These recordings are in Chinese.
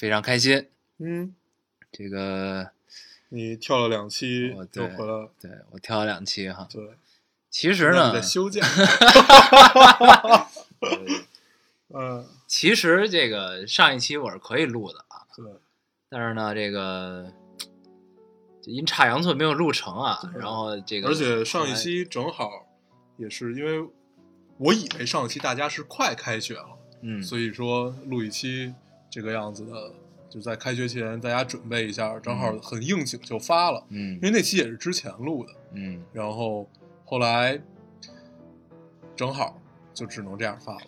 非常开心。嗯，这个你跳了两期我对回来了，对我跳了两期哈，对。其实呢在，休假。嗯，其实这个上一期我是可以录的啊，对，但是呢，这个阴差阳错没有录成啊，然后这个而且上一期正好也是因为我以为上一期大家是快开学了，嗯，所以说录一期这个样子的，就在开学前大家准备一下，正好很应景就发了，嗯因为那期也是之前录的，嗯然后后来正好就只能这样发了。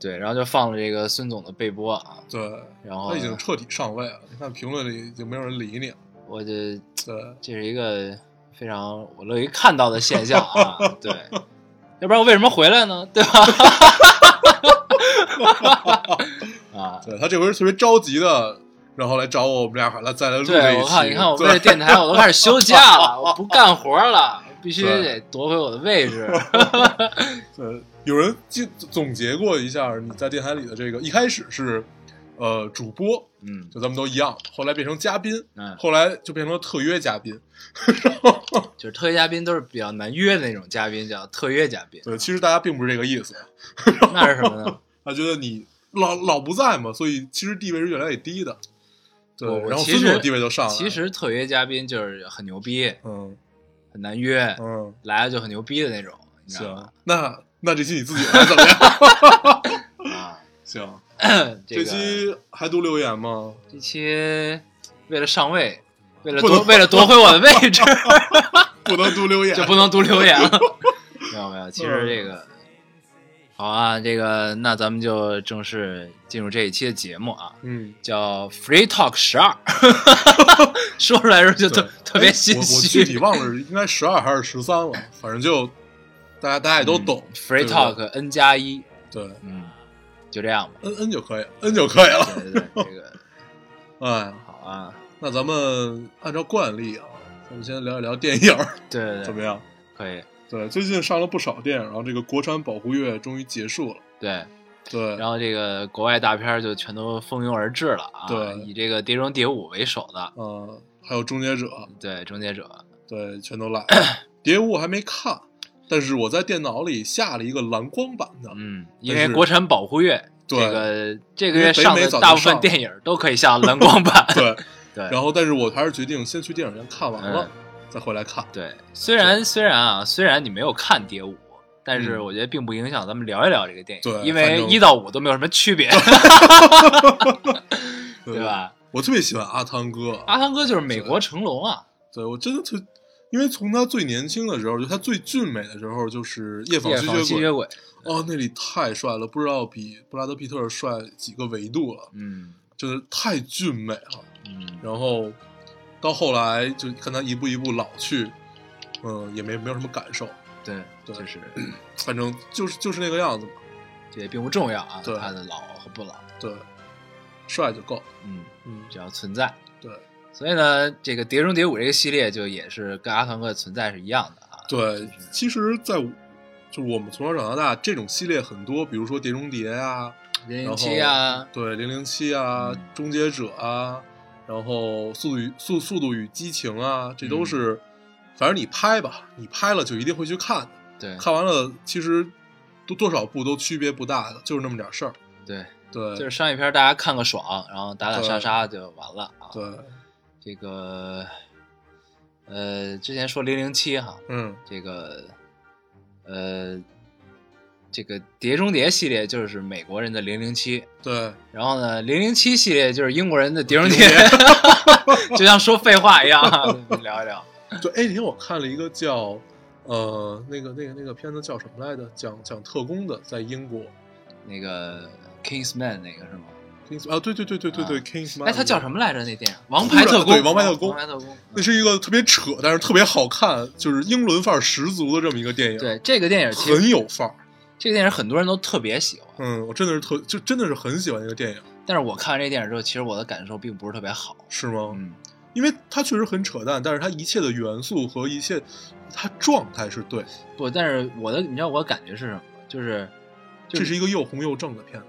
对，然后就放了这个孙总的背播啊，对，然后他已经彻底上位了。你看评论里已经没有人理你了。我这对，这是一个非常我乐于看到的现象啊，对，要不然我为什么回来呢？对吧？啊，对他这回是特别着急的，然后来找我，我们俩还来再来录一期。我看，你看，我为对了电台，我都开始休假了，我不 干活了，我必须得夺回我的位置。对，有人就总结过一下你在电台里的这个，一开始是呃主播，嗯就咱们都一样，后来变成嘉宾，嗯，后来就变成了特约嘉宾。就 是特约嘉宾都是比较难约的那种嘉宾，叫特约嘉宾。对，其实大家并不是这个意思，那是什么呢？他觉得你老老不在嘛，所以其实地位是越来越低的。对，然后孙总的地位就上来了。其实特约嘉宾就是很牛逼，嗯很难约，嗯，来了就很牛逼的那种，你知道行吗？，那那这期你自己来怎么样？啊，行，这期还读留言吗？这期为了上位，为了夺为了夺回我的位置，不能读留言，就不能读留言了。没有没有，其实这个好啊，这个那咱们就正式进入这一期的节目啊，嗯，叫 Free Talk 十二，说出来的时候就特特别哎心我我具体。忘了应该十二还是十三了，反正就大家大家也都懂。嗯 Free Talk N 加一，对嗯，就这样吧。，N N 就可以，N 就可以了。对对对，这个 哎，好啊，那咱们按照惯例啊，咱们先聊一聊电影儿对对对，怎么样？可以，对，最近上了不少电影，然后这个国产保护月终于结束了。对。对，然后这个国外大片儿就全都蜂拥而至了啊！对以这个《碟中谍五》为首的，嗯，还有终结者，对《终结者》，对，全都来了。谍物我还没看，但是我在电脑里下了一一个蓝光版的。嗯，因为国产保护月，对这个这个月上的大部分电影都可以下蓝光版。对，对然后但是我还是决定先去电影院看完了、嗯再回来看。对，虽然虽然啊，虽然你没有看《蝶舞》，但是嗯我觉得并不影响咱们聊一聊这个电影，对因为一到五都没有什么区别，对对？吧？我特别喜欢阿汤哥，阿汤哥就是美国成龙啊，对我真的特，因为从他最年轻的时候，就他最俊美的时候，就是《夜访吸血鬼》吸血鬼，哦，那里太帅了，不知道比布拉德皮特帅几个维度了，嗯就是太俊美了。嗯，然后到后来就看他一步一步老去，嗯，也没没有什么感受，对，对就是反正就是就是那个样子嘛。这也并不重要啊，对他的老和不老，对，帅就够。嗯，嗯，只要存在。对所以呢，这个《碟中谍五》这个系列就也是跟阿汤哥的存在是一样的啊。对，其实在，就我们从小长到大，这种系列很多，比如说《碟中谍》啊，零零七啊，对，《零零七》啊，嗯终结者》啊，然后《速度与速速度与激情》啊，这都嗯是，反正你拍吧，你拍了就一定会去看的。对看完了，其实多多少部都区别不大的，就是那么点事儿。对，对，就是商业片大家看个爽，然后打打杀杀就完了啊。对，这个呃，之前说零零七哈，嗯，这个呃，这个《碟中谍》系列就是美国人的零零七，对，然后呢，零零七系列就是英国人的碟中谍，就像说废话一样啊，聊一聊。对，哎，那天我看了一个叫呃，那个那个那个片子叫什么来着？讲讲特工的，在英国。那个 Kingsman 那个是吗？Kings 啊，对对对对对对啊，Kingsman，哎，他叫什么来着？那电影《王牌特工》对王牌特工王牌特工。那是一个特别扯，但是特别好看，就是英伦范儿十足的这么一个电影，，对这个电影，很有范儿。这个电影很多人都特别喜欢，嗯，我真的是特，就真的是很喜欢这个电影，但是我看完这个电影之后，其实我的感受并不是特别好。是吗？嗯，因为它确实很扯淡，但是它一切的元素和一切，它状态是对，不，但是我的，你知道我的感觉是什么？就是，就这是一个又红又正的片子。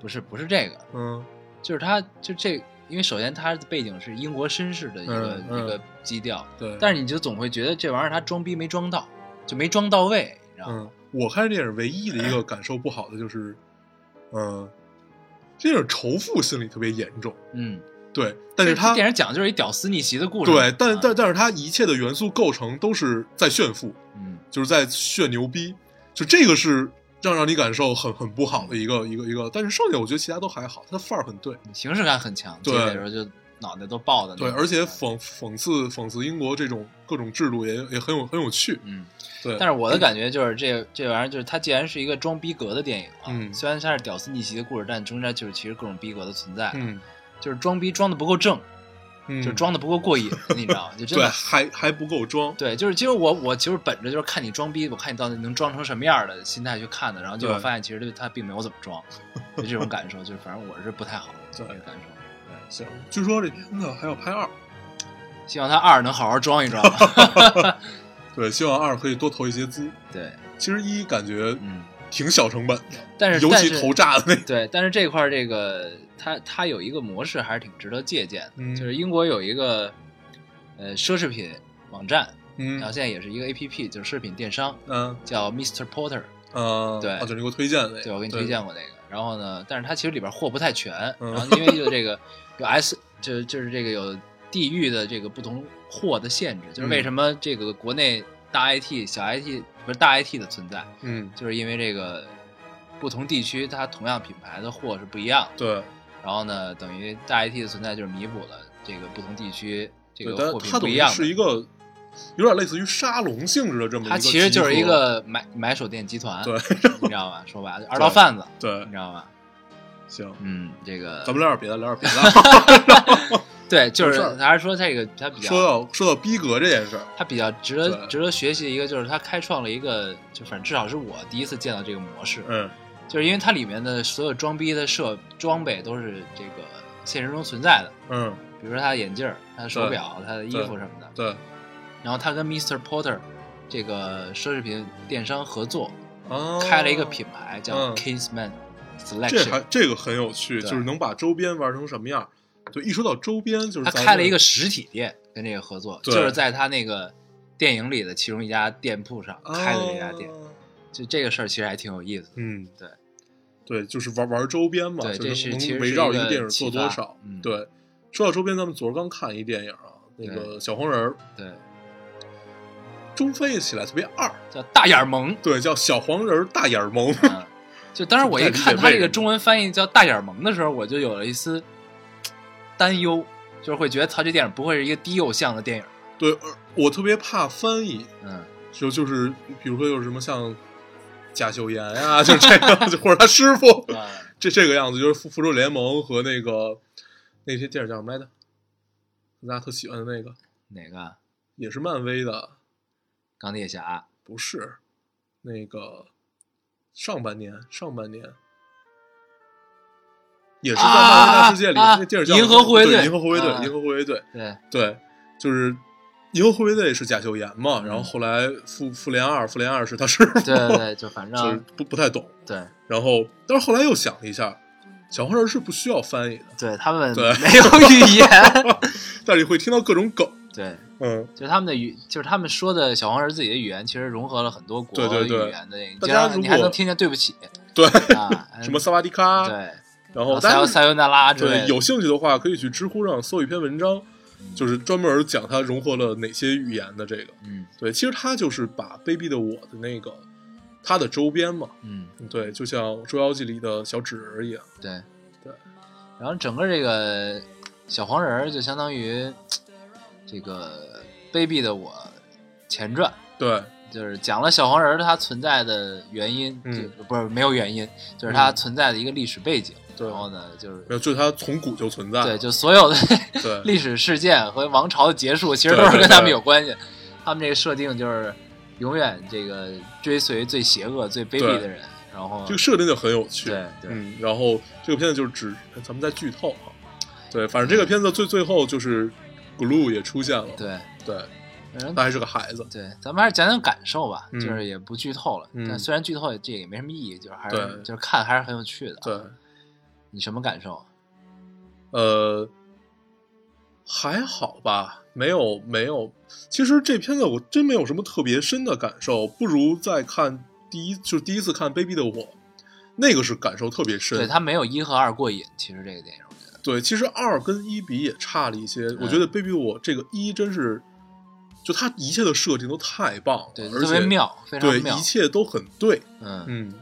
不是不是这个，嗯就是它就这，因为首先它的背景是英国绅士的一个、一个基调，对，但是你就总会觉得这玩意儿它装逼没装到，就没装到位，你知道吗？嗯，我看这电影唯一的一个感受不好的就是，嗯，这电影仇富心理特别严重，嗯，对，但是他电影讲的就是一屌丝逆袭的故事，对，但啊但但是他一切的元素构成都是在炫富，嗯就是在炫牛逼，就这个是让让你感受很很不好的一个一个一个，但是剩下我觉得其他都还好，他的范儿很对，形式感很强，对结尾的时候就脑袋都爆的那对，种，而且讽讽刺讽刺英国这种各种制度也也很有很有趣，嗯。对，但是我的感觉就是这这玩意儿就是它既然是一个装逼格的电影啊，嗯虽然它是屌丝逆袭的故事，但中间就是其实各种逼格的存在，嗯就是装逼装的不够正，嗯，就是装的不够过瘾，你知道吗？就真对，的还还不够装，对，就是其实我我其实本着就是看你装逼，我看你到底能装成什么样的心态去看的，然后结果发现其实他并没有怎么装，就这种感受，就是反正我是不太好对这个感受。行，据说这片子还要拍二，希望他二能好好装一装。对，希望二可以多投一些资。对，其实一感觉嗯，挺小成本的，但是尤其投炸的那个，对，但是这块儿这个它它有一个模式还是挺值得借鉴的，嗯就是英国有一个呃奢侈品网站，嗯然后现在也是一个 A P P，就是奢侈品电商，嗯叫 Mr Porter。嗯，对啊，就是你给我推荐的那个，对，我给你推荐过那个。然后呢，但是它其实里边货不太全，嗯然后因为就这个有 S，就就是这个有地域的这个不同货的限制，就是为嗯什么这个国内大 IT、小 IT 不是大 IT 的存在，嗯，就是因为这个不同地区它同样品牌的货是不一样的。对然后呢，等于大 IT 的存在就是弥补了这个不同地区这，个货品不一样。是一个有点类似于沙龙性质的这么一个，它其实就是一，个买买手店集团，对你知道吧？说白了，二道贩子，对你，知道吧？行，嗯，这个咱们聊点别的，聊点别的。对，就是还是说这个他比较说到说到逼格这件事儿，他比较值得值得学习的一个，就是他开创了一个，就反正至少是我第一次见到这个模式，嗯就是因为它里面的所有装逼的设装备都是这个现实中存在的，嗯，比如说他的眼镜儿、他的手表、他的衣服什么的。对然后他跟 Mr. Porter 这个奢侈品电商合作，啊，开了一个品牌叫嗯 Kingsman 这还这个很有趣，就是能把周边玩成什么样。就，一说到周边，就是他开了一个实体店，跟这个合作，就是在他那个电影里的其中一家店铺上开的这家店。啊就这个事儿其实还挺有意思的。嗯，对，对，就是玩玩周边嘛，对就这是围绕一个电影做多少。嗯对，说到周边，咱们昨儿刚看一电影啊，那个小黄人儿，对，中翻译起来特别二，叫大眼萌。对，叫小黄人儿大眼萌。嗯，就当时我一看他这个中文翻译叫大眼萌的时候，我就有了一丝担忧，就是会觉得他，这电影不会是一个低幼向的电影。对，呃我特别怕翻译，嗯，就就是比如说有什么像贾秀妍啊、就这个，就 或者他师傅，啊，这这个样子，就是复复仇者联盟和那个那些电影叫什么来着？大家特喜欢的那个，哪个？也是漫威的，钢铁侠。不是那个上半年上半年。也是在漫威大世界里，那电影叫银河护卫队对银河护卫队，啊银河护卫队，对，对，就是银河护卫队是贾秀妍嘛，嗯然后后来复复联二，复联二是他师傅，对对对，就反就是正不不太懂。对然后，但是后来又想了一下，小黄人是不需要翻译的，对，他们对没有语言。但是你会听到各种梗。对，嗯，就是他们的语，就是他们说的小黄人自己的语言，其实融合了很多国对对对。语言的那个，大经常家你还能听见对不起。对，啊，什么萨瓦迪卡，对，然然后还有塞尤塞尤那拉之类的，对有兴趣的话，可以去知乎上搜一篇文章，就是专门讲它融合了哪些语言的这个。嗯。对，其实它就是把《卑鄙的我》的那个它的周边嘛，嗯，对，就像《捉妖记》里的小纸人一样。对。对。然后整个这个小黄人就相当于这个卑鄙的我前传，对，就是讲了小黄人儿它存在的原因，嗯就不是没有原因，就是它嗯存在的一个历史背景。对然后呢，就是没有，就是它从古就存在。对，就所有的 历史事件和王朝的结束，其实都是跟他们有关系。他们这个设定就是永远这个追随最邪恶、最卑鄙的人，然后这个设定就很有趣。对对嗯，然后这个片子就是只咱们在剧透哈。对，反正这个片子最最后就是 Glue 也出现了。对，对，他还是个孩子。对，咱们还是讲讲感受吧，嗯就是也不剧透了。嗯但虽然剧透这也没什么意义，就是还是就是看还是很有趣的。对，你什么感受？呃，还好吧，没有没有。其实这片子我真没有什么特别深的感受，不如再看第一，就是第一次看《卑鄙的我》，那个是感受特别深。对，它没有一和二过瘾。其实这个电影，对，其实二跟一比也差了一些。我觉得《Baby 我》这个一真是，就它一切的设定都太棒了，对，而且特别妙，非常对，一。切都很对。嗯，嗯，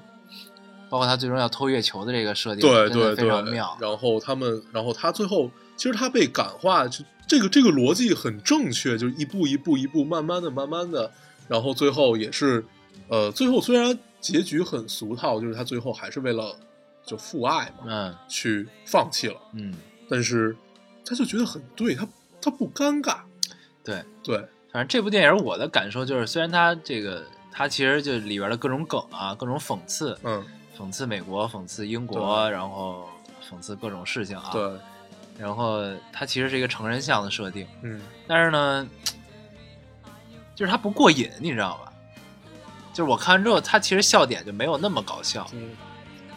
包括他最终要偷月球的这个设定，对对对非常对。妙。然后他们，然后他最后，其实他被感化，就这个这个逻辑很正确，就是一步一步一步，慢慢的慢慢的，然后最后也是，呃，最后虽然结局很俗套，就是他最后还是为了就父爱嘛，嗯去放弃了，嗯，但是他就觉得很对，他他不尴尬，对。对，反正这部电影我的感受就是，虽然他这个他其实就里边的各种梗啊，各种讽刺，嗯，讽刺美国，讽刺英国，然后讽刺各种事情啊。。对，然后它其实是一个成人向的设定，嗯，但是呢，就是它不过瘾，你知道吧？就是我看完之后，他其实笑点就没有那么搞笑。嗯，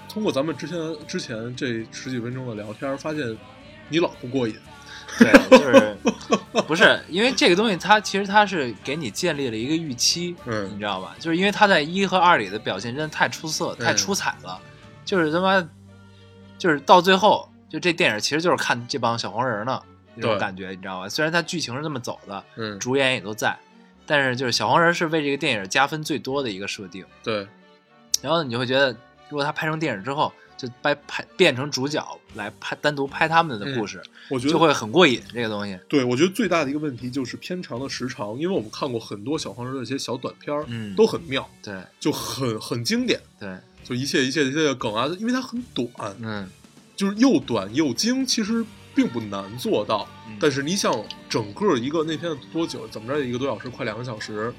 通过咱们之前之前这十几分钟的聊天，发现你老不过瘾，对，就是不是因为这个东西，它其实它是给你建立了一个预期，嗯你知道吧？就是因为他在一和二里的表现真的太出色、太出彩了，就是他妈，就是到最后，就这电影其实就是看这帮小黄人呢那种感觉，你知道吧？虽然它剧情是这么走的，嗯，主演也都在，但是就是小黄人是为这个电影加分最多的一个设定。对，然后你就会觉得，如果他拍成电影之后，就拍拍变成主角来拍单独拍他们的故事，我觉得就会很过瘾。这个东西，对，我觉得最大的一个问题就是片长的时长，因为我们看过很多小黄人的一些小短片儿，嗯都很妙，对就很很经典，对，就一切一切一切的梗啊，因为它很短，嗯就是又短又精，其实并不难做到。嗯但是你想，整个一个那片多久？怎么着一个多小时，快两个小时，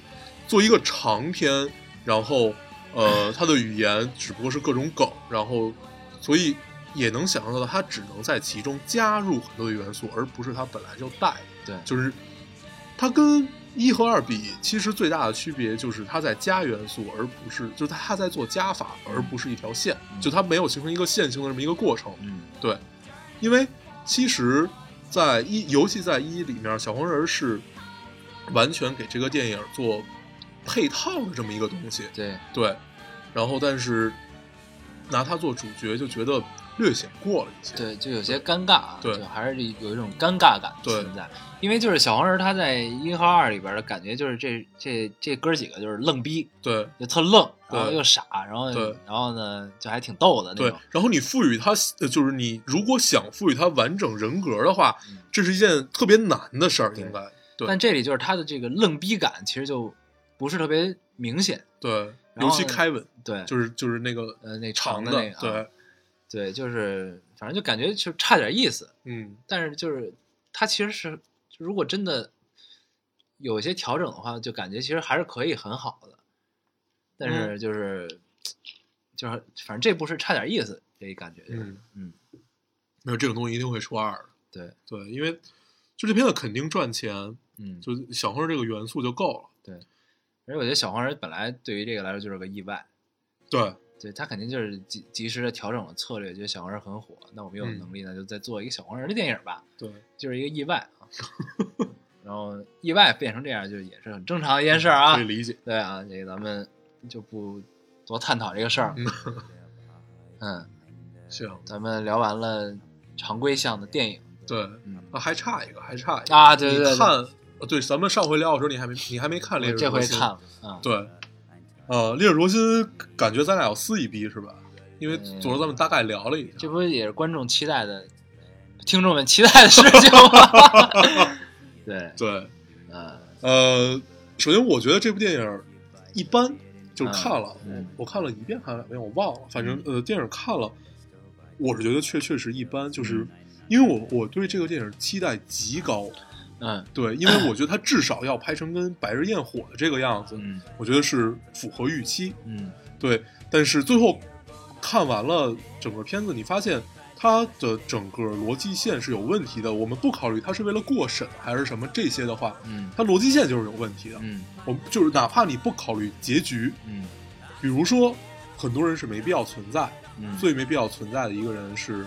做一个长片，然后呃，他的语言只不过是各种梗，然后所以也能想象到他只能在其中加入很多的元素，而不是他本来就带的。对，就是它跟一和二比，其实最大的区别就是他在加元素，而不是就是它它在做加法，而不是一条线，嗯就他没有形成一个线性的这么一个过程。嗯对，因为其实，在一尤其在一里面，小黄人是完全给这个电影做配套的这么一个东西。对对，然后但是拿它做主角，就觉得略显过了一些。对，就有些尴尬啊，对就还是有一种尴尬感对存在。因为就是小黄人他在一和二里边的感觉就是这这这哥几个就是愣逼，对就特愣，然后又傻，然后对然后呢就还挺逗的那对种。，然后你赋予他，呃就是你如果想赋予他完整人格的话嗯，这是一件特别难的事儿，应该对但这里就是他的这个愣逼感其实就不是特别明显，对，尤其凯文，对，就是就是那个呃那长的那个啊对，对，就是反正就感觉就差点意思，嗯，但是就是他其实是如果真的有一些调整的话，就感觉其实还是可以很好的，但嗯是就是、就是反正这部是差点意思，这一感觉就是嗯嗯。没有这种东西一定会出二的，对。对，因为就这片子肯定赚钱，嗯，就小黄人这个元素就够了。而且我觉得小黄人本来对于这个来说就是个意外。对，对他肯定就是及及时的调整了策略，觉得小黄人很火，那我们有嗯能力呢，就再做一个小黄人的电影吧，对，就是一个意外啊。然后意外变成这样，就也是很正常的一件事儿啊可以。理解。对啊，这个咱们就不多探讨这个事儿。嗯，嗯，行，咱们聊完了常规项的电影，对，嗯，啊，还差一个，还差一个啊对对对你看，呃对，咱们上回聊的时候你还没你还没看《烈日我这回灼心看了啊，对，呃，《烈日灼心》感觉咱俩要撕一逼是吧？因为嗯昨儿咱们大概聊了一下，这不也是观众期待的，听众们期待的事情吗？对，对，呃，呃，首先我觉得这部电影一般，就是看了，嗯我看了一遍还是两遍，我忘了，反正呃，电影看了，我是觉得确确实一般，就是嗯因为我我对这个电影期待极高，嗯对，因为我觉得他至少要拍成跟《白日焰火》的这个样子，嗯我觉得是符合预期。嗯对，但是最后看完了整个片子，你发现它的整个逻辑线是有问题的。我们不考虑它是为了过审还是什么这些的话，嗯它逻辑线就是有问题的。嗯我们就是哪怕你不考虑结局，嗯比如说很多人是没必要存在，嗯，最没必要存在的一个人是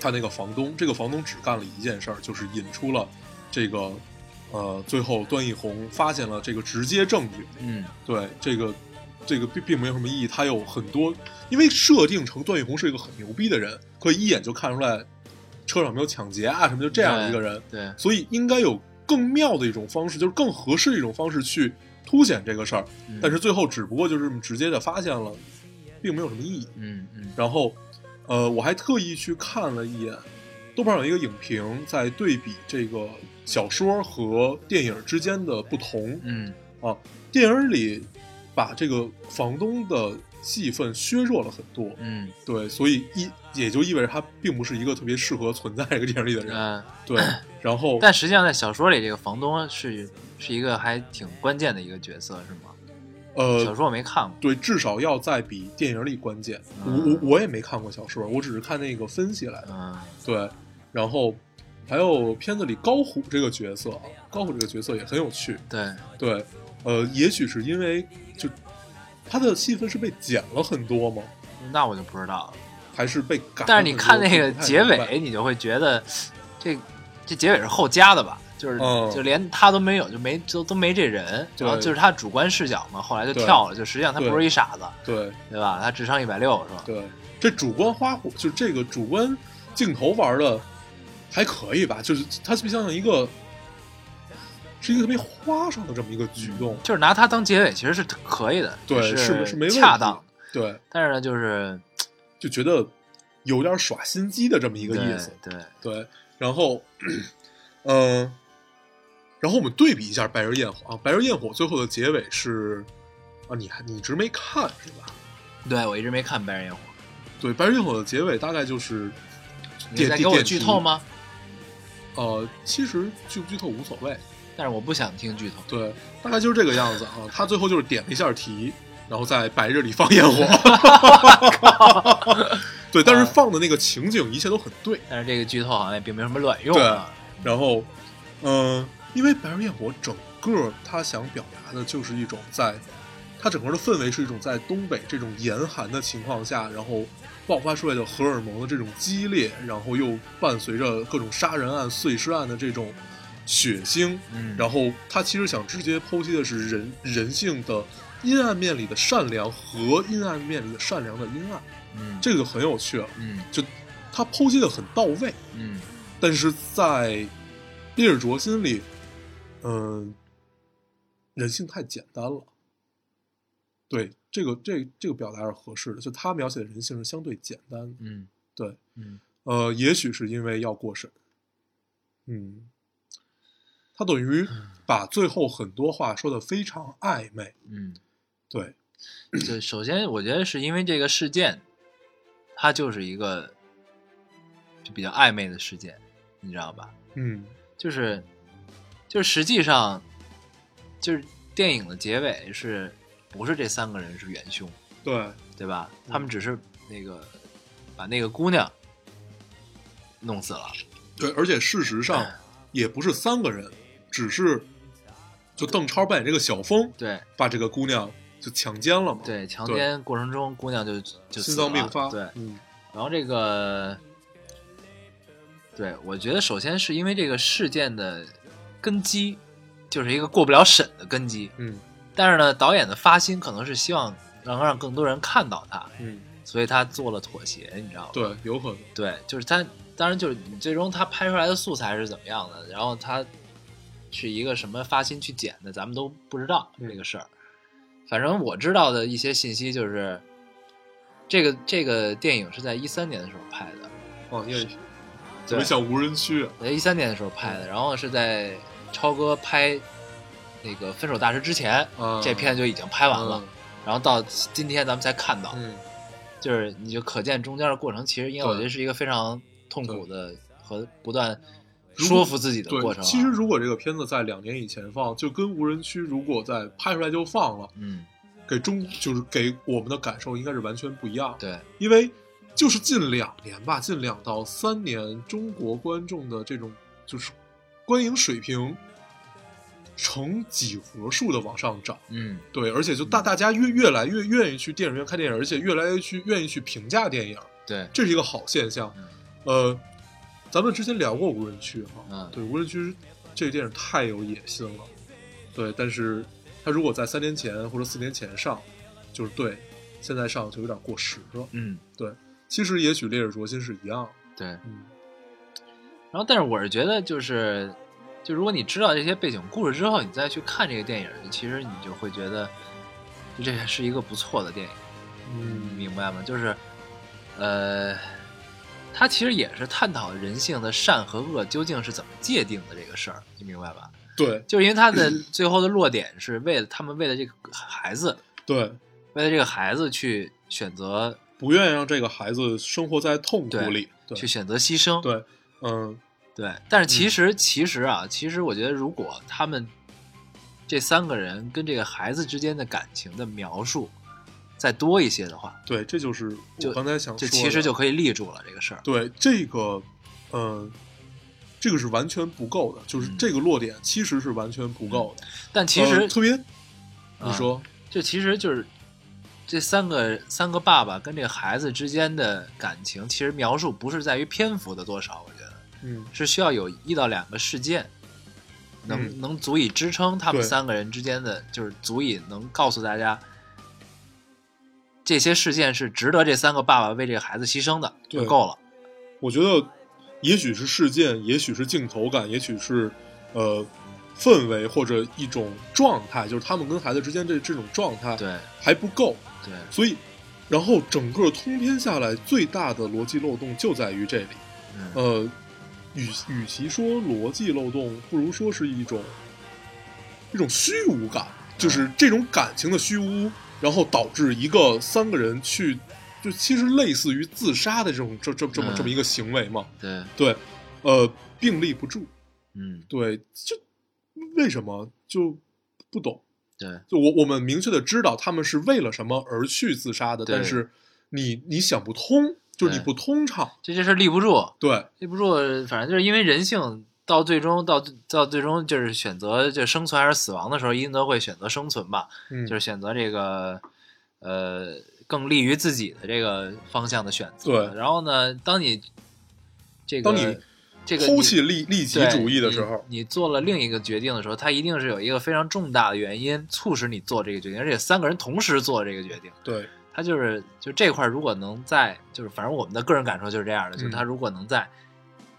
他那个房东。这个房东只干了一件事儿，就是引出了这个呃，最后段奕宏发现了这个直接证据。嗯对这个这个并并没有什么意义，他有很多，因为设定成段奕宏是一个很牛逼的人，可以一眼就看出来车上没有抢劫啊什么，就这样的一个人，对，所以应该有更妙的一种方式，就是更合适的一种方式去凸显这个事儿。嗯但是最后只不过就是直接的发现了，并没有什么意义。嗯嗯然后，呃，我还特意去看了一眼，豆瓣有一个影评在对比这个小说和电影之间的不同。嗯啊，电影里把这个房东的戏份削弱了很多，嗯对，所以意也就意味着他并不是一个特别适合存在这个电影里的人，嗯，对。然后，但实际上在小说里，这个房东是是一个还挺关键的一个角色，是吗？呃小呃，说我没看过。对，至少要在比电影里关键。我嗯我我也没看过小说，我只是看那个分析来的。嗯对，然后还有片子里高虎这个角色啊，高虎这个角色也很有趣。对，对，呃，也许是因为就他的戏份是被剪了很多吗？那我就不知道了。还是被改了？但是你看那个结尾，你就会觉得这这结尾是后加的吧？就是、嗯就连他都没有，就没就都没这人，然后就是他主观视角嘛，后来就跳了，就实际上他不是一傻子，对对吧？他智商一百六是吧？对，这主观花火就是这个主观镜头玩的还可以吧？就是它就像一个是一个特别花哨的这么一个举动，就是拿它当结尾其实是可以的，对，是是是没问题恰当。对，但是呢，就是就觉得有点耍心机的这么一个意思。对，对对，然后，嗯、然后我们对比一下《白日焰火》啊，《白日焰火》最后的结尾是啊，你还你一直没看是吧？对我一直没看《白日焰火对，《白日焰火》的结尾大概就是》，你点在给我剧透？吗？点呃，其实剧不剧透无所谓，但是我不想听剧透。对，大概就是这个样子啊。他最后就是点了一下题，然后在白日里放焰火。对，但是放的那个情景一切都很对。但是这个剧透好像也并没有什么卵用对啊。然后，嗯、因为《白日焰火》整个他想表达的就是一种在，它整个的氛围是一种在东北这种严寒的情况下，然后爆发出来的荷尔蒙的这种激烈，然后又伴随着各种杀人案、碎尸案的这种血腥，嗯，然后他其实想直接剖析的是人人性的阴暗面里的善良和阴暗面里的善良的阴暗，嗯，这个就很有趣了。嗯就他剖析的很到位，嗯但是在《烈日灼心》里，嗯、人性太简单了。对，这个这这个表达是合适的，就他描写的人性是相对简单的。嗯对，嗯呃，也许是因为要过审，嗯，他等于把最后很多话说的非常暧昧。嗯，对，对首先我觉得是因为这个事件，它就是一个就比较暧昧的事件，你知道吧？嗯就是就是实际上就是电影的结尾是不是这三个人是元凶，对，对吧？嗯他们只是那个把那个姑娘弄死了，对，而且事实上也不是三个人，只是就邓超扮演这个小峰，对把这个姑娘就强奸了嘛。，对，强奸过程中姑娘就就心脏病发。对，嗯然后这个，对我觉得首先是因为这个事件的根基就是一个过不了审的根基，嗯但是呢，导演的发心可能是希望能让更多人看到他，嗯，所以他做了妥协，你知道吗？对，有可能。对，就是他，当然就是你最终他拍出来的素材是怎么样的，然后他是一个什么发心去剪的，咱们都不知道嗯这个事儿。反正我知道的一些信息就是，这个这个电影是在一三年的时候拍的，哦，因为怎么像无人区啊。在一三年的时候拍的，然后是在超哥拍那个《分手大师》之前，啊这片就已经拍完了，然后到今天咱们才看到。嗯就是你就可见中间的过程，其实应该我觉得是一个非常痛苦的和不断说服自己的过程啊。其实如果这个片子在两年以前放，就跟无人区如果在拍出来就放了，嗯，给中就是给我们的感受应该是完全不一样。对，因为就是近两年吧，近两到三年，中国观众的这种就是观影水平呈几何数的往上涨。嗯对，而且就大大家越越来越愿意去电影院看电影，而且越来越去愿意去评价电影，对，这是一个好现象。嗯呃，咱们之前聊过无人区哈，嗯对，无人区这个电影太有野心了，对，但是它如果在三年前或者四年前上，就是对，现在上就有点过时了。嗯对，其实也许《烈日灼心》是一样，对。嗯，然后，但是我是觉得，就是就如果你知道这些背景故事之后，你再去看这个电影，其实你就会觉得，就这是一个不错的电影。嗯明白吗？就是，呃，它其实也是探讨人性的善和恶究竟是怎么界定的这个事儿，你明白吧？对就是因为它的 最后的落点是为了他们为了这个孩子，对，为了这个孩子去选择不愿意让这个孩子生活在痛苦里，对去选择牺牲，对，嗯，对，但是其实、其实啊，其实我觉得，如果他们这三个人跟这个孩子之间的感情的描述再多一些的话，对，这就是就我刚才想说就的，其实就可以立住了这个事儿。对这个，嗯，这个是完全不够的，就是嗯这个落点其实是完全不够的。但其实、呃特别，你啊说，这其实就是这三个三个爸爸跟这个孩子之间的感情，其实描述不是在于篇幅的多少，嗯，是需要有一到两个事件。能、嗯。能足以支撑他们三个人之间的，就是足以能告诉大家，这些事件是值得这三个爸爸为这个孩子牺牲的，就够了。我觉得也许是事件，也许是镜头感，也许是呃氛围或者一种状态，就是他们跟孩子之间这这种状态对。还不够，对，所以，然后整个通篇下来最大的逻辑漏洞就在于这里。嗯，呃，与与其说逻辑漏洞，不如说是一种一种虚无感，就是这种感情的虚无，然后导致一个三个人去，就其实类似于自杀的这种这这这么嗯这么一个行为嘛。对，对，呃，并立不住。嗯，对，就为什么就不懂？对，就我我们明确的知道他们是为了什么而去自杀的，但是你你想不通，就是你不通畅。这这事儿立不住，对，立不住，反正就是因为人性到最终到到最终就是选择就生存还是死亡的时候，一定都会选择生存吧，嗯，就是选择这个呃更利于自己的这个方向的选择。对然后呢，当你这个当你这个抛弃利利己对主义的时候，你，你做了另一个决定的时候，它一定是有一个非常重大的原因促使你做这个决定，而且三个人同时做这个决定。对，他就是就这块如果能在就是反正我们的个人感受就是这样的，就是嗯他如果能在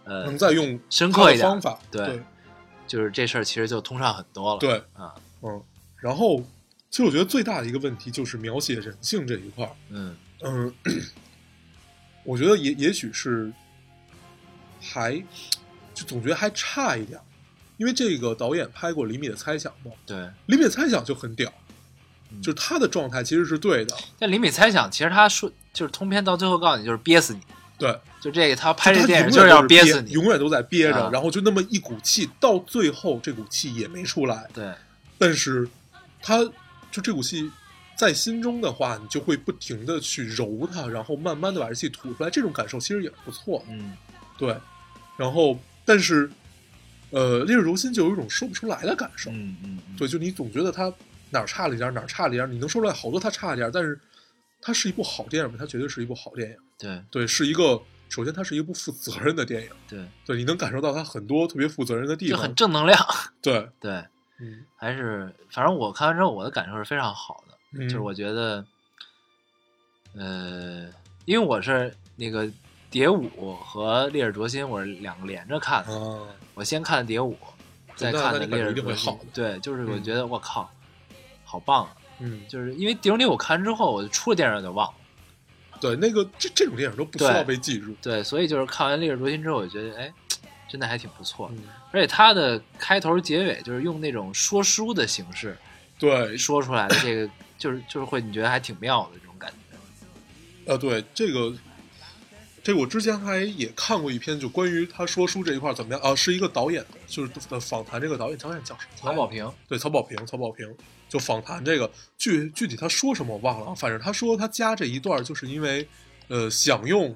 呃能再用深刻一点他的方法，对对就是这事儿其实就通畅很多了。对，啊，嗯，然后其实我觉得最大的一个问题就是描写人性这一块，嗯嗯，我觉得也也许是还就总觉得还差一点，因为这个导演拍过《厘米的猜想》嘛，对。《厘米的猜想》就很屌，嗯就是他的状态其实是对的，但李米猜想，其实他说就是通篇到最后告诉你就是憋死你，对，就这个他拍就他这电影永远都是是要憋死你。永远都在憋着，啊。然后就那么一股气，到最后这股气也没出来，对。但是他就这股气在心中的话，你就会不停的去揉它，然后慢慢的把这气吐出来，这种感受其实也不错。嗯。对，然后但是呃，烈日灼心就有一种说不出来的感受。嗯嗯，嗯。对，就你总觉得它哪儿差了一点儿，哪儿差了一点儿，你能说出来好多它差一点儿，但是它是一部好电影吗？它绝对是一部好电影。对对，是一个首先它是一部负责任的电影。对，对，你能感受到它很多特别负责任的地方。就很正能量。对，对，嗯，还是反正我看完之后，我的感受是非常好的。嗯就是我觉得，呃，因为我是那个《蝶舞》和《烈日灼心》，我是两个连着看的。啊，我先看的《蝶舞》，再看烈日灼心定会好》。对，就是我嗯觉得我靠，好棒啊！嗯，就是因为《碟中谍》我看完之后，我就出了电影就忘了。对，那个这这种电影都不需要被记住。对，所以就是看完《烈日灼心》之后，我觉得哎，真的还挺不错的。嗯，而且它的开头结尾就是用那种说书的形式对，说出来的，这个 就是就是会你觉得还挺妙的这种感觉。呃，对这个，这我之前还也看过一篇，就关于他说书这一块怎么样啊，是一个导演，就是呃访谈这个导演，导演叫什么？曹保平，对，曹保平，曹保平就访谈这个具具体他说什么我忘了，反正他说他加这一段就是因为呃想用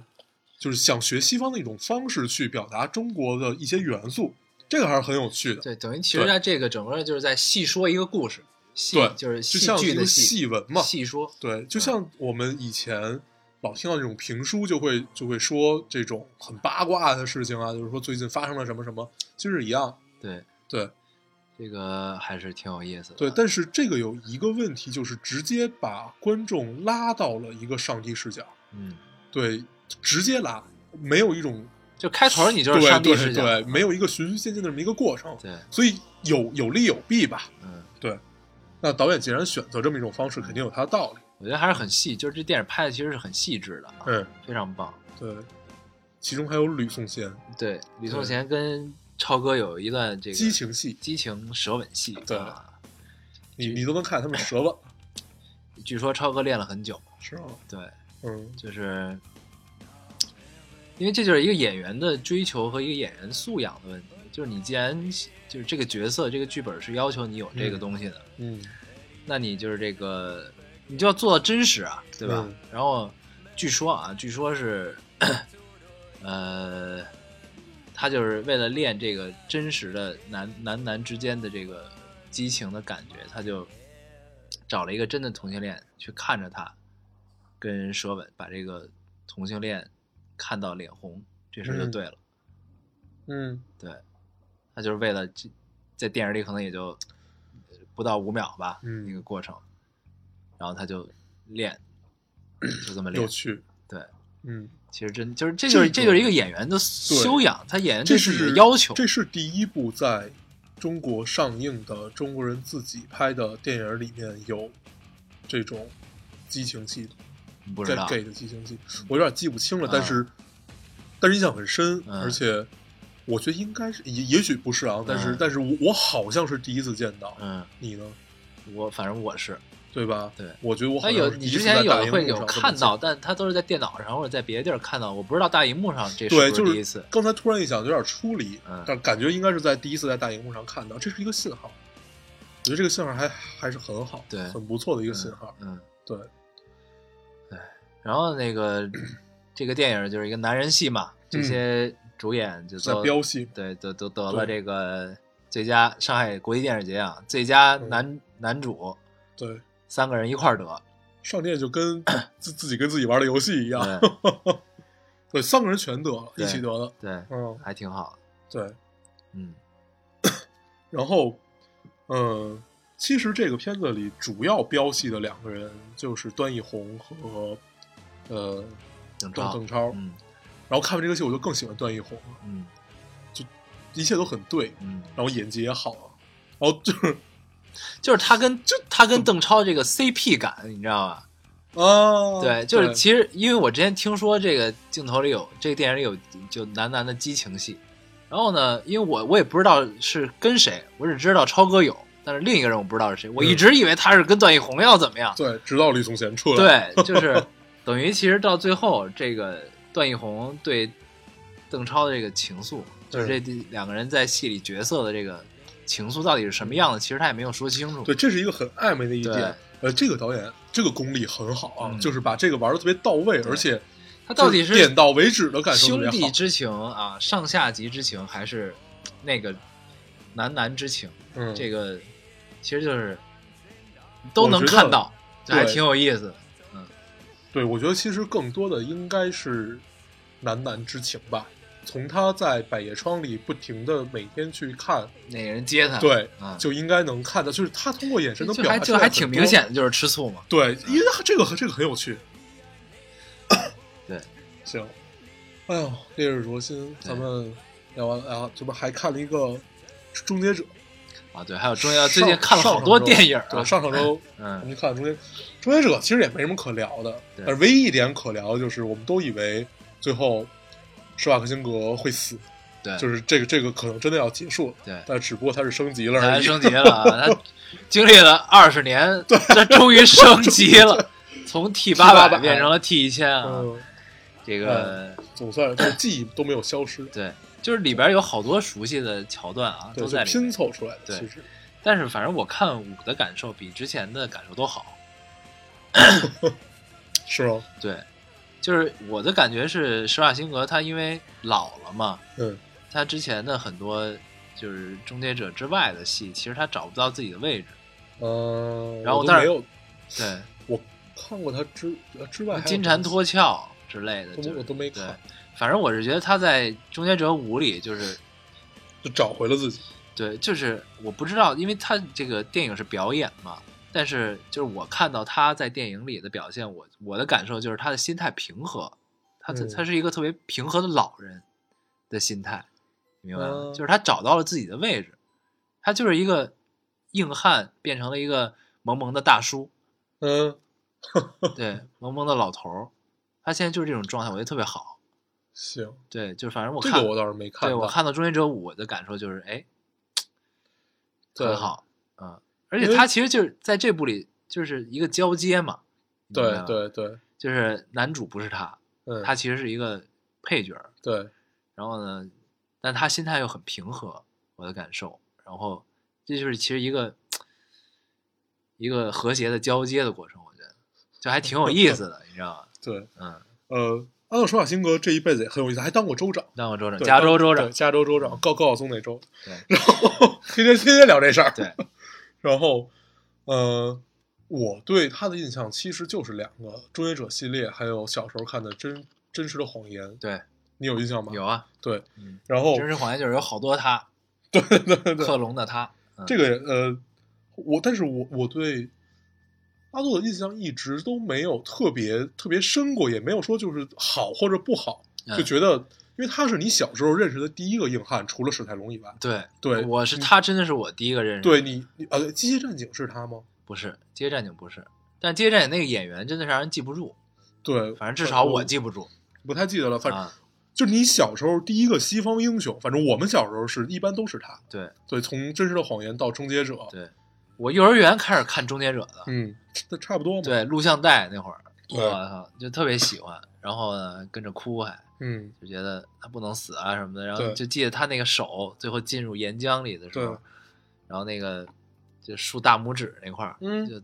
就是想学西方的一种方式去表达中国的一些元素，这个还是很有趣的。对，等于其实在这个整个就是在细说一个故事，细对就是就戏像一个剧的戏戏文嘛，细说，对，就像我们以前老听到这种评书，就会就会说这种很八卦的事情啊，就是说最近发生了什么什么，其实一样。对，对这个还是挺有意思的。对，但是这个有一个问题，就是直接把观众拉到了一个上帝视角，嗯，对，直接拉，没有一种就开头你就是上帝视角，对对，没有一个循序渐进的这么一个过程，对，所以有有利有弊吧。嗯，对，那导演既然选择这么一种方式，肯定有他的道理。我觉得还是很细，就是这电影拍的其实是很细致的，啊，嗯，非常棒。对，其中还有吕颂贤，对，吕颂贤跟超哥有一段这个激情戏，激情舌吻戏，对啊，你你都能看他们舌吻，据说超哥练了很久，是吗？对，嗯，就是因为这就是一个演员的追求和一个演员素养的问题。就是你既然就是这个角色、这个剧本是要求你有这个嗯东西的，嗯那你就是这个你就要做到真实啊，对吧？嗯然后据说啊，据说是 呃，他就是为了练这个真实的男男男之间的这个激情的感觉，他就找了一个真的同性恋去看着他跟人舌吻，把这个同性恋看到脸红，这事就嗯对了。嗯对，他就是为了这在电影里可能也就呃不到五秒吧，嗯一个过程，然后他就练，就这么练有。趣，对，嗯，其实真就是这就是这就是一个演员的修养，他演员这对自己是的要求。这是第一部在中国上映的中国人自己拍的电影里面有这种激情戏的不知道 gay 的激情戏，我有点记不清了，啊但是但是印象很深，嗯而且我觉得应该是也也许不是啊，但是嗯但是我我好像是第一次见到，嗯，你呢？我反正我是，对吧？对我觉得我好像是第一有你之前有会有看到，但他都是在电脑上或者在别的地儿看到，我不知道大荧幕上这对，是是第一次。刚才突然一想，有点出离，嗯但感觉应该是在第一次在大荧幕上看到，这是一个信号。我觉得这个信号还还是很好，对很不错的一个信号。嗯，对，对然后那个 这个电影就是一个男人戏嘛，这些主演就在都飙戏，对，都都得了这个最佳上海国际电影节啊，最佳嗯男、男主对，三个人一块儿得，上电就跟自自己跟自己玩的游戏一样，对。对，三个人全得了，一起得的，对，嗯，还挺好的，对。嗯。然后，嗯，其实这个片子里主要飙戏的两个人就是段奕宏和呃邓邓超。嗯。然后看完这个戏，我就更喜欢段奕宏了，嗯。就一切都很对，嗯，然后演技也好，然后就是就是他跟就他跟邓超这个 CP 感，你知道吗？哦，对，就是其实因为我之前听说这个镜头里有这个电影里有就男男的激情戏，然后呢，因为我我也不知道是跟谁，我只知道超哥有，但是另一个人我不知道是谁，我一直以为他是跟段奕宏要怎么样，对，直到李颂贤出来，对，就是 等于其实到最后，这个段奕宏对邓超的这个情愫，就是这第两个人在戏里角色的这个情愫到底是什么样的，其实他也没有说清楚。对，这是一个很暧昧的一对点。呃，这个导演这个功力很好啊，嗯就是把这个玩的特别到位，而且他到底是点到为止的感受特兄。弟之情啊，上下级之情，还是那个男男之情？嗯，这个其实就是都能看到，这还挺有意思嗯。对，我觉得其实更多的应该是男男之情吧。从他在百叶窗里不停的每天去看，哪个人接他，对，啊，就应该能看到，就是他通过眼神能表达出还就还挺明显的，就是吃醋嘛。对，因为这个这个很有趣。对，行。哎呦，烈日灼心，咱们聊完啊，这不还看了一个《终结者》。啊，对，还有中间最近看了好多电影啊，对，上上周嗯我们嗯，就看了《终结终结者》，其实也没什么可聊的，对但是唯一一点可聊的就是，我们都以为最后施瓦克辛格会死，对，就是这个这个可能真的要结束了，对，但只不过他是升级了他而已。升级了啊，他经历了二十年，他终于升级 了。从 T 八八百变成了 T 一千啊，嗯，这个总算这记忆都没有消失，对，就是里边有好多熟悉的桥段啊，都在拼。凑出来的。对，但是反正我看五的感受比之前的感受都好。是吗？对，就是我的感觉是施瓦辛格他因为老了嘛，嗯他之前的很多就是终结者之外的戏，其实他找不到自己的位置。嗯，然后但是对，我看过他之呃之外金蝉脱壳之类的，都就我都没看，，反正我是觉得他在《终结者五》里就是就找回了自己。对，就是我不知道，因为他这个电影是表演嘛，但是就是我看到他在电影里的表现，我我的感受就是他的心态平和，他嗯他是一个特别平和的老人的心态，你明白吗？嗯就是他找到了自己的位置，他就是一个硬汉变成了一个萌萌的大叔，嗯，对，萌萌的老头儿，他现在就是这种状态，我觉得特别好。行，对，就反正我看，这个我倒是没看。对我看到《终结者五》的感受就是，哎，对很好，嗯，而且他其实就是在这部里就是一个交接嘛，对，对对，就是男主不是他，嗯，他其实是一个配角儿，对，然后呢，但他心态又很平和，我的感受，然后这就是其实一个一个和谐的交接的过程，我觉得就还挺有意思的，你知道吗？对，嗯，呃，安德施瓦辛格这一辈子也很有意思，还当过州长，当过州长，加州州长，加州州长，高高晓松那州，对。然后 天天天天聊这事儿，对，然后，呃，我对他的印象其实就是两个《终结者》系列，还有小时候看的真真实的谎言，对，你有印象吗？有，啊，对，嗯，然后真实谎言就是有好多他，对对对对，克隆的他，嗯这个呃，我但是我我对阿杜的印象一直都没有特别特别深过，也没有说就是好或者不好，嗯就觉得因为他是你小时候认识的第一个硬汉，除了史泰龙以外，对对我是他，真的是我第一个认识。对你你呃，机械战警是他吗？不是《机械战警》，不是，但《机械战警》那个演员真的是让人记不住，对，反正至少我记不住不太记得了，反正啊。就是你小时候第一个西方英雄，反正我们小时候是一般都是他。对对，从真实的谎言到终结者，对，我幼儿园开始看《终结者》的，嗯，那差不多嘛。，对，录像带那会儿，我操，就特别喜欢，然后呢跟着哭还。嗯，就觉得他不能死啊什么的，然后就记得他那个手最后进入岩浆里的时候，然后那个就竖大拇指那块儿，嗯就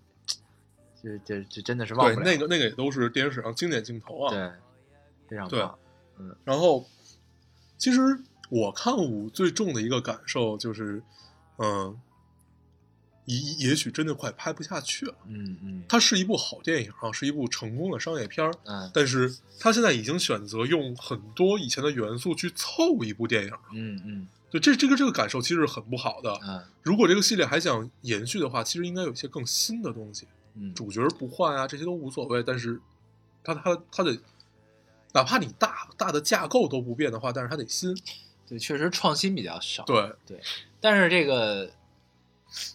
就就就真的是忘，不了。那个那个也都是电视史上经典镜头啊。对，非常对嗯。然后，其实我看五最重的一个感受就是，嗯，也也许真的快拍不下去了。嗯嗯它是一部好电影啊，是一部成功的商业片儿，嗯但是他现在已经选择用很多以前的元素去凑一部电影了。嗯嗯对，这这个这个感受其实是很不好的。嗯如果这个系列还想延续的话，其实应该有一些更新的东西，嗯，主角不换啊，这些都无所谓。但是它它它得，哪怕你大大的架构都不变的话，但是它得新。对，确实创新比较少。对对，但是这个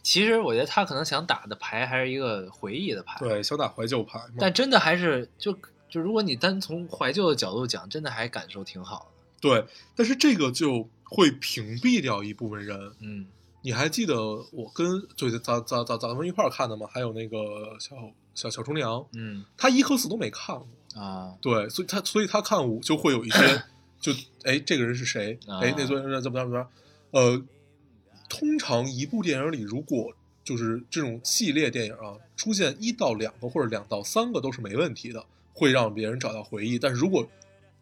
其实我觉得他可能想打的牌还是一个回忆的牌。对，想打怀旧牌嘛。但真的还是就就如果你单从怀旧的角度讲，真的还感受挺好的。对，但是这个就会屏蔽掉一部分人。嗯你还记得我跟对咱咱咱咱们一块儿看的吗？还有那个小小小厨娘，嗯他一和四都没看过。啊对，所以他所以他看五就会有一些，就哎这个人是谁？啊哎那段人怎么怎么着？呃，通常一部电影里，如果就是这种系列电影啊，出现一到两个或者两到三个都是没问题的，会让别人找到回忆。但是如果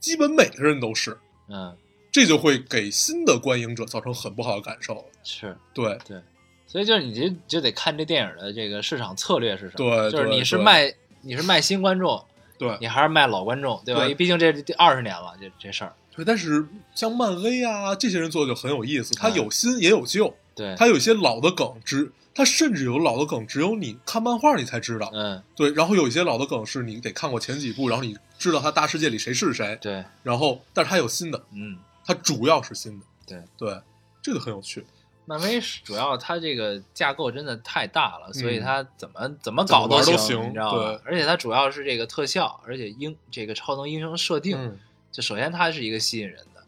基本每个人都是，嗯这就会给新的观影者造成很不好的感受了。是。对对所以就是你就就得看这电影的这个市场策略是什么。对就是你是卖你是卖新观众，对你还是卖老观众，对吧？对毕竟这是第二十年了，这这事儿。对，但是像漫威啊这些人做的就很有意思，他嗯有新也有旧，对，他有一些老的梗只。他甚至有老的梗，只有你看漫画你才知道。嗯对，然后有一些老的梗是你得看过前几部，然后你知道他大世界里谁是谁。对，然后，但是他有新的，嗯，它主要是新的。对对，这个很有趣。漫威是主要它这个架构真的太大了，所以嗯它怎么怎么搞都行你知道吧对？而且它主要是这个特效，而且英这个超能英雄设定，嗯，就首先它是一个吸引人的，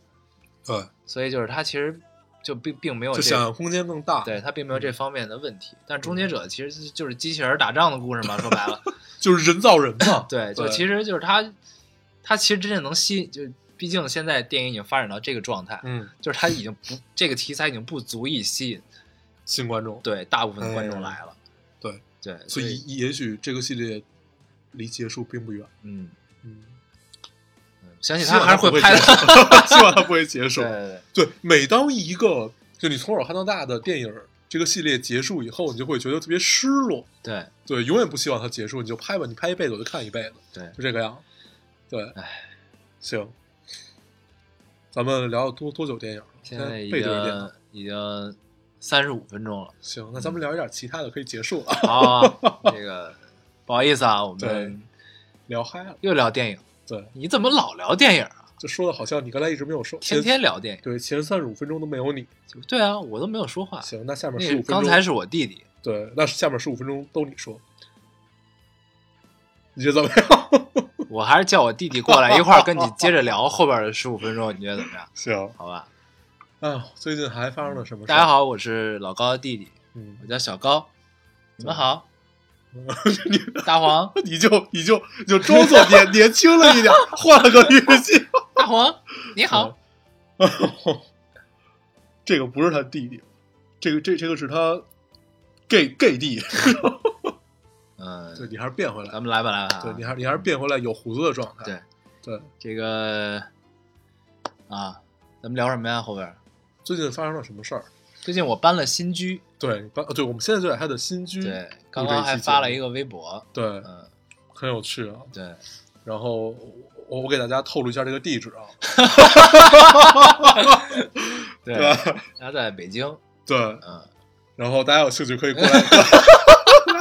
对，所以就是它其实就并并没有就想象空间更大。，对它并没有这方面的问题。但是终结者其实就是机器人打仗的故事嘛，说白了，就是人造人嘛。对，就其实就是它，它其实真正能吸，就毕竟现在电影已经发展到这个状态，嗯，就是它已经不这个题材已经不足以吸引新观众。对大部分的观众嗯来了。对对，所以也许这个系列离结束并不远。嗯相信他还是会拍的。希望他不会结束对。对对，对，每当一个就你从小看到大的电影这个系列结束以后，你就会觉得特别失落。对，对，永远不希望它结束，你就拍吧，你拍一辈子我就看一辈子，对就这个样。对，唉，行，咱们聊了多多久电影？现在已经已经三十五分钟了。行，那咱们聊一点其他的，可以结束了。好啊，这个不好意思啊，我对们聊嗨了，又聊电影。对，你怎么老聊电影啊？就说的好像你刚才一直没有说，天天聊电影。对前三十五分钟都没有你。对啊，我都没有说话。行，那下面十五分钟，刚才是我弟弟，对，那下面十五分钟都你说，你觉得怎么样？我还是叫我弟弟过来一块儿跟你接着聊后边的十五分钟，你觉得怎么样？行，好吧。啊，最近还发生了什么事？大家，好，我是老高的弟弟，嗯我，叫小高。你们好，你大黄，你就你就你就装作年年轻了一点，换了个语气。大黄，你好。这个不是他弟弟，这个这这个是他 gay gay 弟，嗯，对你还是变回来，咱们来吧，来吧。对你还你还是变回来有胡子的状态。对对，这个啊，咱们聊什么呀？后边最近发生了什么事儿？最近我搬了新居，对，搬对，我们现在就在他的新居，对，刚刚还发了一个微博，对，嗯，很有趣啊。对，然后我我给大家透露一下这个地址啊，对？他在北京，对，嗯，然后大家有兴趣可以过来，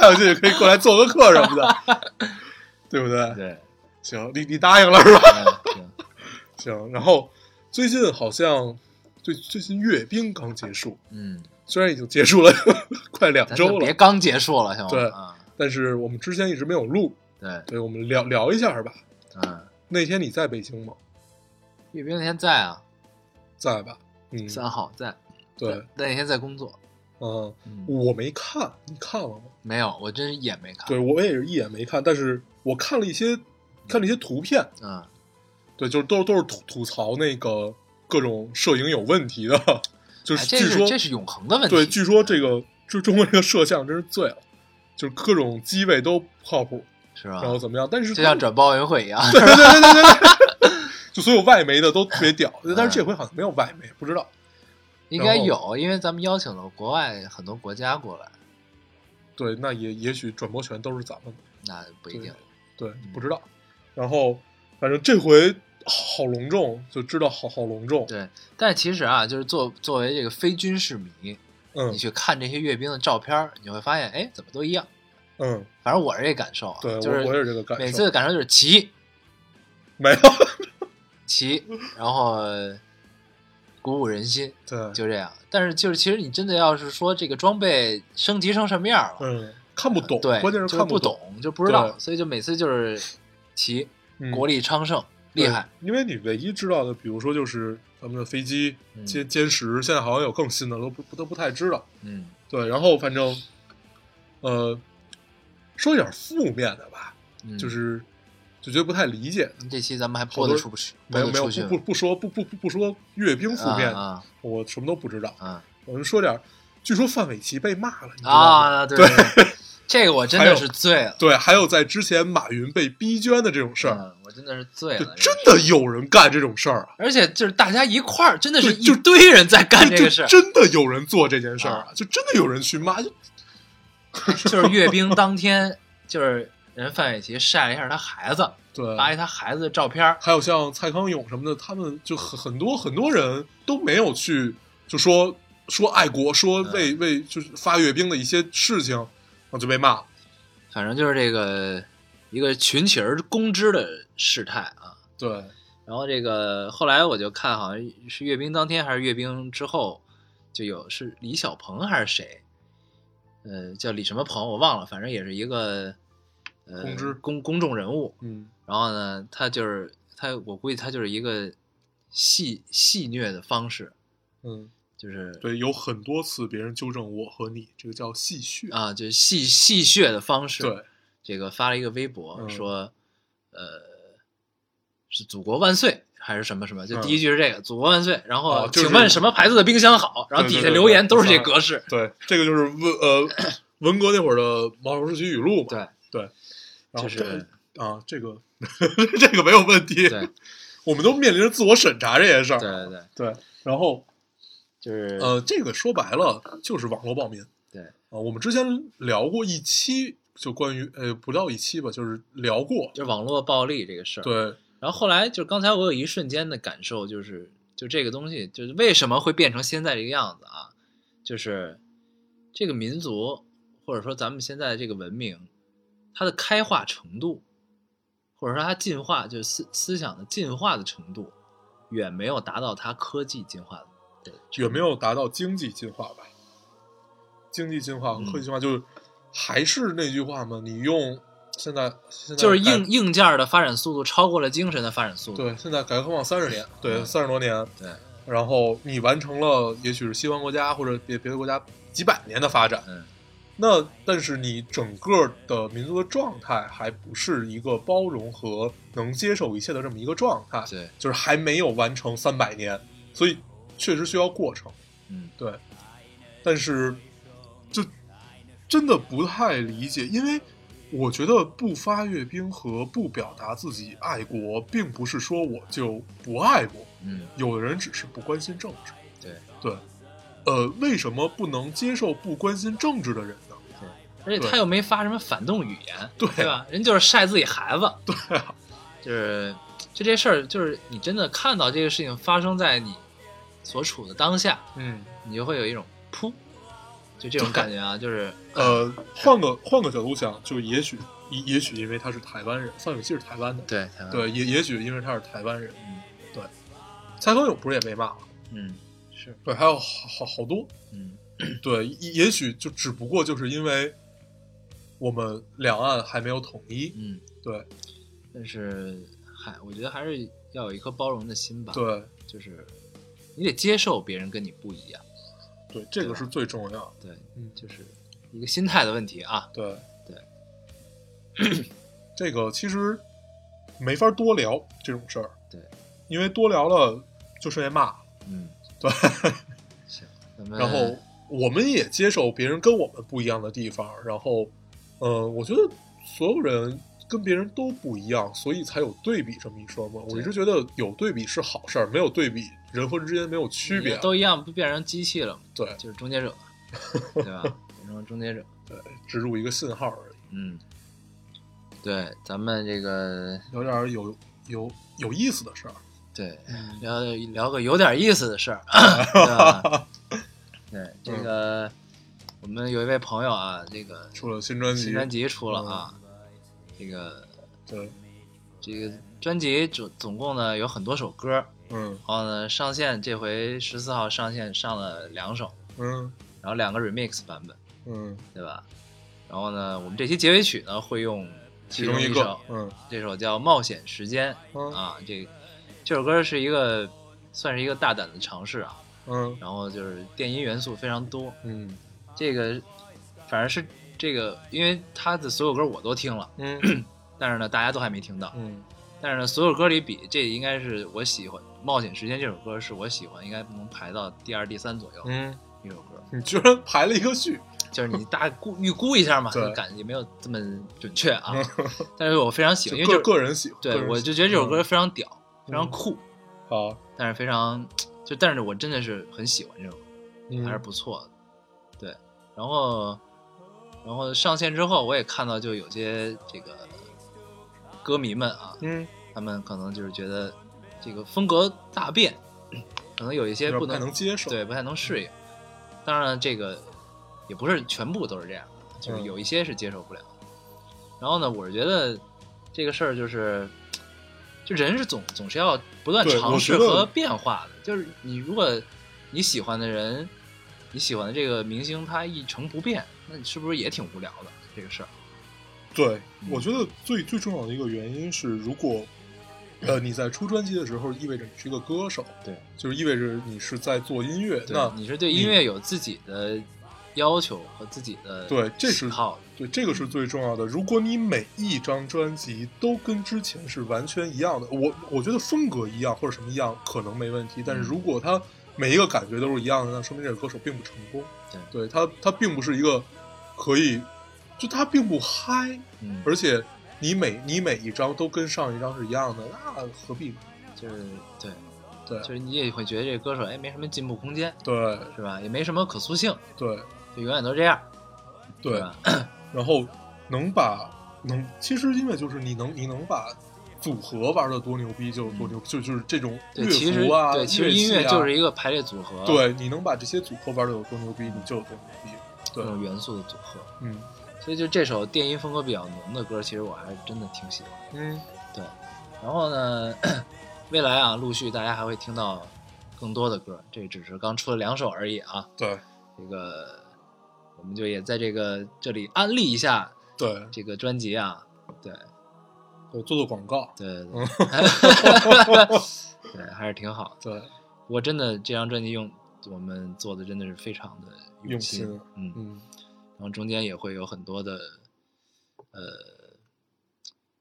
大家有兴趣可以过来做个客什么的，对不对？对，行，你你答应了是吧？嗯行，行，然后最近好像最最近阅兵刚结束，嗯，虽然已经结束了 快两周了，别刚结束了，行吗？对啊，但是我们之前一直没有录，对，对，我们聊聊一下吧。嗯，那天你在北京吗？阅兵那天在啊，在吧？嗯，三号在，对，但那天在工作，嗯，嗯，我没看，你看了吗？没有，我真是一眼没看，对，我也是一眼没看，但是我看了一些看了一些图片，嗯，对，就是都都是吐吐槽那个各种摄影有问题的，就是据说、是这是永恒的问题，对，据说这个就中国这个摄像真是醉了，就是各种机位都不靠谱，是吧然？后怎么样？但是就像转播奥运会一样，对对对对对对，就所有外媒的都特别屌，但是这回好像没有外媒，不知道。应该有，因为咱们邀请了国外很多国家过来，对，那也也许转播权都是咱们的，那不一定。对，不知道。然后反正这回好隆重，就知道好好隆重。对，但是其实啊，就是作作为这个非军事迷，嗯你去看这些阅兵的照片，你会发现，哎，怎么都一样。嗯，反正我是这感受啊，对，就是我我也是这个感受。每次的感受就是齐没有，齐，然后鼓舞人心，对，就这样。但是就是其实你真的要是说这个装备升级成什么样了，嗯，看不懂，对，关键是看不，懂，就不知道，所以就每次就是齐，嗯国力昌盛，厉害。因为你唯一知道的，比如说就是咱们的飞机嗯歼歼十，现在好像有更新的，都不都不太知道。嗯对，然后反正，呃，说一点负面的吧，嗯，就是就觉得不太理解。这期咱们还播得出不去？没有没有不不不说不不不不说阅兵负面的，啊我什么都不知道。啊我们说点，据说范玮琪被骂了，你知道吗？啊！对对对，这个我真的是醉了，对，还有在之前马云被逼捐的这种事儿，嗯，我真的是醉了，真的有人干这种事儿啊！而且就是大家一块儿，真的是一堆人在干这就个事儿，真的有人做这件事儿啊！就真的有人去骂，就 就是阅兵当天，就是人范玮琪晒了一下他孩子，对，发一他孩子的照片，还有像蔡康永什么的，他们就很很多很多人都没有去就说说爱国，说嗯为、为就是发阅兵的一些事情，然后就被骂了。反正就是这个一个群起而攻之的事态啊。对，然后这个后来我就看，好像是阅兵当天还是阅兵之后，就有是李小鹏还是谁，呃，叫李什么鹏我忘了，反正也是一个呃公知公公众人物。嗯然后呢，他就是他，我估计他就是一个戏戏谑的方式，嗯就是对，有很多次别人纠正我和你，这个叫戏谑。啊，就是戏戏谑的方式。对，这个发了一个微博、嗯说，呃，是祖国万岁还是什么什么？就嗯第一句是这个“祖国万岁”，然后、哦就是请问什么牌子的冰箱好？然后底下留言都是这格式。对，这个就是文呃文革那会儿的毛主席语录嘛。对对，然后就是啊，这个 这个没有问题。对我们都面临着自我审查这件事儿。对对对，对，然后就是呃，这个说白了就是网络暴民。对啊、我们之前聊过一期，就关于呃不到一期吧，就是聊过。就网络暴力这个事儿。对，然后后来就刚才我有一瞬间的感受，就是就这个东西，就是为什么会变成现在这个样子啊？就是这个民族或者说咱们现在这个文明，它的开化程度，或者说它进化，就是思思想的进化的程度，远没有达到它科技进化的程度。远没有达到经济进化吧？经济进化和科技进化，就是还是那句话嘛，你用现在现在就是硬硬件的发展速度超过了精神的发展速度。对，现在改革开放三十年，对，嗯三十多年，对，然后你完成了，也许是西方国家或者别别的国家几百年的发展，嗯，那但是你整个的民族的状态还不是一个包容和能接受一切的这么一个状态，对，就是还没有完成三百年，所以确实需要过程，嗯，对，但是就真的不太理解，因为我觉得不发阅兵和不表达自己爱国，并不是说我就不爱国，嗯，有的人只是不关心政治。对对，呃，为什么不能接受不关心政治的人呢？而且他又没发什么反动语言，对对吧？人就是晒自己孩子，对啊，就是就这事儿，就是你真的看到这个事情发生在你所处的当下，嗯，你就会有一种噗，就这种感觉啊，就是呃，换个换个角度想，就也许也也许因为他是台湾人，范玮琪是台湾的，对台湾对，也也许因为他是台湾人，嗯。对，蔡康永不是也被骂了？嗯是。对，还有好好好多，嗯。对，也也许就只不过就是因为我们两岸还没有统一，嗯，对。但是还我觉得还是要有一颗包容的心吧，，对。就是你得接受别人跟你不一样，对，这个是最重要的，对，嗯，就是一个心态的问题啊，对对，这个其实没法多聊这种事儿，对，因为多聊了就剩下骂，嗯，对，行，然后我们也接受别人跟我们不一样的地方，然后，呃，我觉得所有人跟别人都不一样，所以才有对比这么一说嘛。我一直觉得有对比是好事儿，没有对比，人和人之间没有区别。都一样，不变成机器了吗？对就是终结者，对吧？变成终结者。对，植入一个信号而已，嗯，对，咱们这个有点有有有意思的事儿。对嗯聊聊个有点意思的事儿，对吧？对，这个我们有一位朋友啊，这个出了新专辑，新专辑出了啊，这个对，这个专辑总总共呢有很多首歌，嗯。然后呢上线这回十四号上线上了两首，嗯。然后两个 remix 版本，嗯，对吧？然后呢，我们这期结尾曲呢会用其中一首，，嗯。这首叫《冒险时间》嗯。啊，这这首歌是一个算是一个大胆的尝试啊，嗯。然后就是电音元素非常多，嗯。这个反正是这个，因为他的所有歌我都听了，嗯。但是呢大家都还没听到，嗯但是呢所有歌里比这应该是我喜欢，《冒险时间》这首歌是我喜欢，应该能排到第二、第三左右嗯，一首歌，你居然排了一个序，就是你大概估预估一下嘛，对感也没有这么准确啊，但是我非常喜欢，因为就个人喜欢，对我就觉得这首歌嗯非常屌，非常酷，好，但是非常就但是我真的是很喜欢这首歌。嗯还是不错的。对，然后然后上线之后，我也看到就有些这个歌迷们啊，嗯，他们可能就是觉得这个风格大变，可能有一些不太不能能接受，对不太能适应。当然，这个也不是全部都是这样的，就是嗯有一些是接受不了的。然后呢，我是觉得这个事儿就是，就人是总总是要不断尝试和变化的。就是你如果你喜欢的人，你喜欢的这个明星他一成不变，那你是不是也挺无聊的这个事儿？对，嗯我觉得最最重要的一个原因是，如果呃，你在出专辑的时候，意味着你是一个歌手，对，就是意味着你是在做音乐。那你是对音乐有自己的要求和自己的对这是喜好，对，这个是最重要的。如果你每一张专辑都跟之前是完全一样的，我我觉得风格一样或者什么一样可能没问题，但是嗯如果他每一个感觉都是一样的，那说明这个歌手并不成功。对对他，他并不是一个可以，就他并不嗨，嗯，而且你每你每一张都跟上一张是一样的，那何必？就是对，对。就是你也会觉得这歌手哎没什么进步空间，对。是吧？也没什么可塑性，对。就永远都这样，对，吧？然后能把能，其实因为就是你能你能把组合玩的多牛逼就多牛，就就是这种乐符啊，对，其实音乐啊就是一个排列组合，对，你能把这些组合玩的有多牛逼，你就有多牛逼。对，各种元素的组合。嗯所以就这首电音风格比较浓的歌，其实我还是真的挺喜欢。嗯，对，然后呢，未来啊，陆续大家还会听到更多的歌，这只是刚出了两首而已啊。对这个我们就也在这个这里安利一下对这个专辑啊。对对，做做广告，对 对嗯对，对，还是挺好的。对，不过真的这张专辑用我们做的真的是非常的用心，心嗯，嗯然后中间也会有很多的，呃，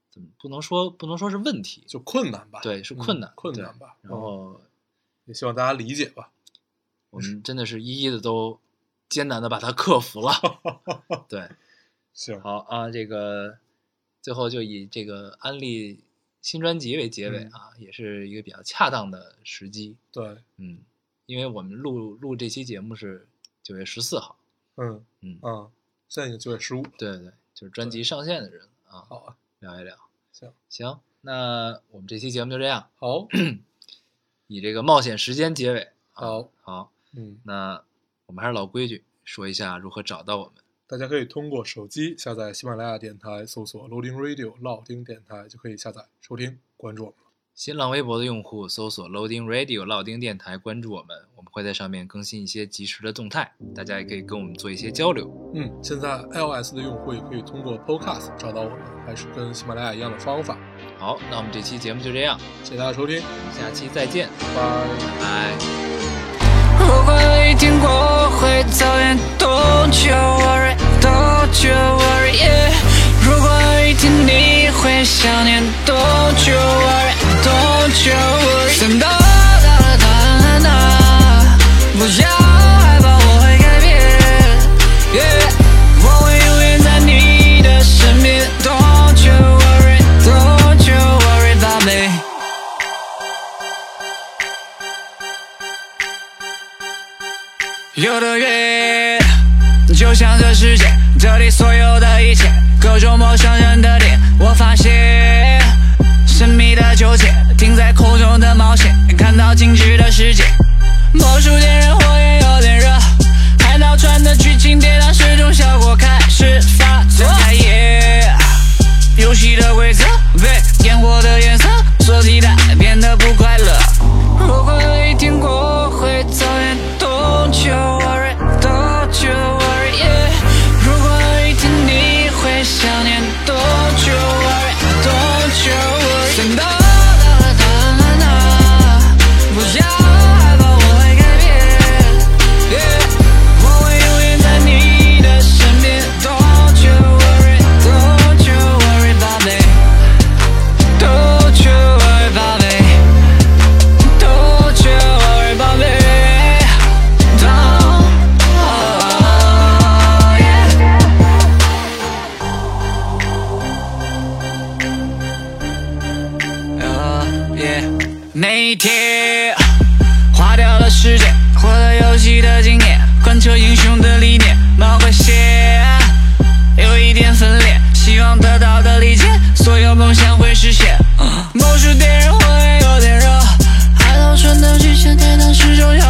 怎么不能说不能说是问题，就困难吧，对，是嗯困难，对困难吧。然后也希望大家理解吧。我们真的是一一的都艰难的把它克服了。对，行，好啊，这个最后就以这个安利新专辑为结尾嗯啊，也是一个比较恰当的时机。对，嗯，因为我们录录这期节目是九月十四号，嗯嗯，啊，现在已经九月十五，对对对，就是专辑上线的日子啊，好啊，聊一聊。行，行，那我们这期节目就这样，好，以这个冒险时间结尾。啊、好，好，嗯，那我们还是老规矩，说一下如何找到我们。大家可以通过手机下载喜马拉雅电台，搜索 Loading Radio 老丁电台就可以下载收听，关注我们了。新浪微博的用户搜索 Loading Radio 老丁电台，关注我们，我们会在上面更新一些及时的动态，大家也可以跟我们做一些交流。嗯，现在 iOS 的用户也可以通过 Podcast 找到我们，还是跟喜马拉雅一样的方法。好，那我们这期节目就这样，谢谢大家收听，下期再见，拜拜。拜。如果有一天我会早点，Don't you worry，Don't you worry，yeah。如果有一天你会想念，Don't you worry，Don't you worry。等到哒哒哒，不要静止的世界，魔术电得到的理解，所有梦想会实现。某时点燃会，有点热。海岛船到去限，天堂始终要。